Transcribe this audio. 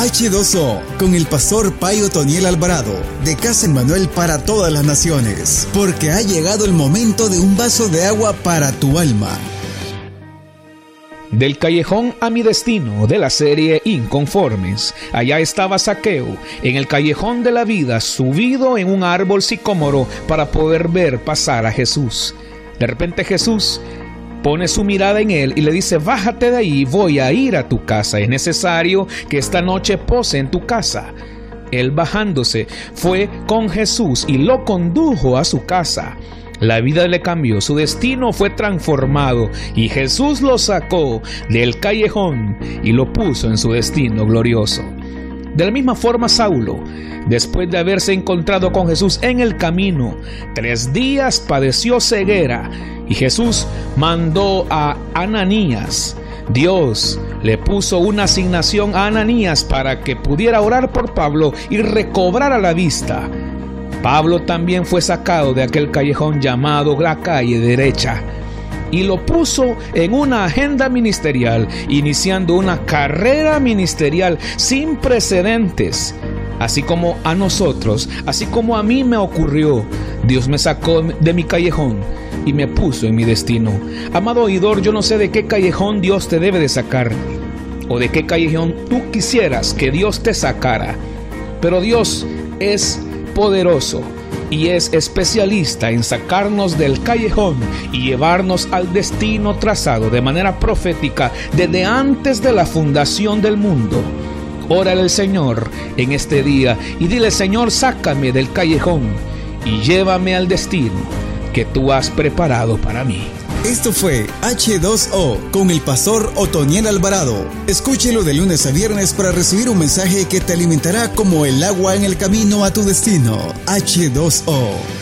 H2O con el pastor Payo Toniel Alvarado de Casa Manuel para todas las naciones, porque ha llegado el momento de un vaso de agua para tu alma. Del callejón a mi destino de la serie Inconformes, allá estaba Saqueo, en el callejón de la vida, subido en un árbol sicómoro para poder ver pasar a Jesús. De repente Jesús pone su mirada en él y le dice, bájate de ahí, voy a ir a tu casa, es necesario que esta noche pose en tu casa. Él bajándose fue con Jesús y lo condujo a su casa. La vida le cambió, su destino fue transformado y Jesús lo sacó del callejón y lo puso en su destino glorioso. De la misma forma, Saulo, después de haberse encontrado con Jesús en el camino, tres días padeció ceguera y Jesús mandó a Ananías. Dios le puso una asignación a Ananías para que pudiera orar por Pablo y recobrara la vista. Pablo también fue sacado de aquel callejón llamado la calle derecha y lo puso en una agenda ministerial, iniciando una carrera ministerial sin precedentes. Así como a nosotros, así como a mí me ocurrió, Dios me sacó de mi callejón y me puso en mi destino. Amado oidor, yo no sé de qué callejón Dios te debe de sacar o de qué callejón tú quisieras que Dios te sacara, pero Dios es poderoso y es especialista en sacarnos del callejón y llevarnos al destino trazado de manera profética desde antes de la fundación del mundo. Órale al Señor en este día y dile Señor, sácame del callejón y llévame al destino que tú has preparado para mí. Esto fue H2O con el pastor Otoniel Alvarado. Escúchelo de lunes a viernes para recibir un mensaje que te alimentará como el agua en el camino a tu destino. H2O.